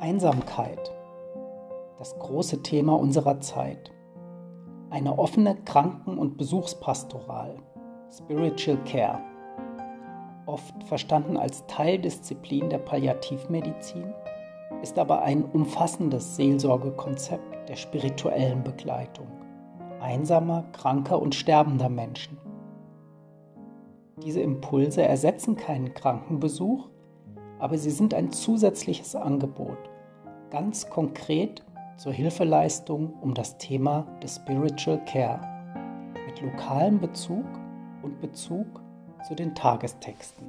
Einsamkeit. Das große Thema unserer Zeit. Eine offene Kranken- und Besuchspastoral. Spiritual Care. Oft verstanden als Teildisziplin der Palliativmedizin, ist aber ein umfassendes Seelsorgekonzept der spirituellen Begleitung einsamer, kranker und sterbender Menschen. Diese Impulse ersetzen keinen Krankenbesuch, aber sie sind ein zusätzliches Angebot, ganz konkret zur Hilfeleistung um das Thema des Spiritual Care mit lokalem Bezug und Bezug zu den Tagestexten.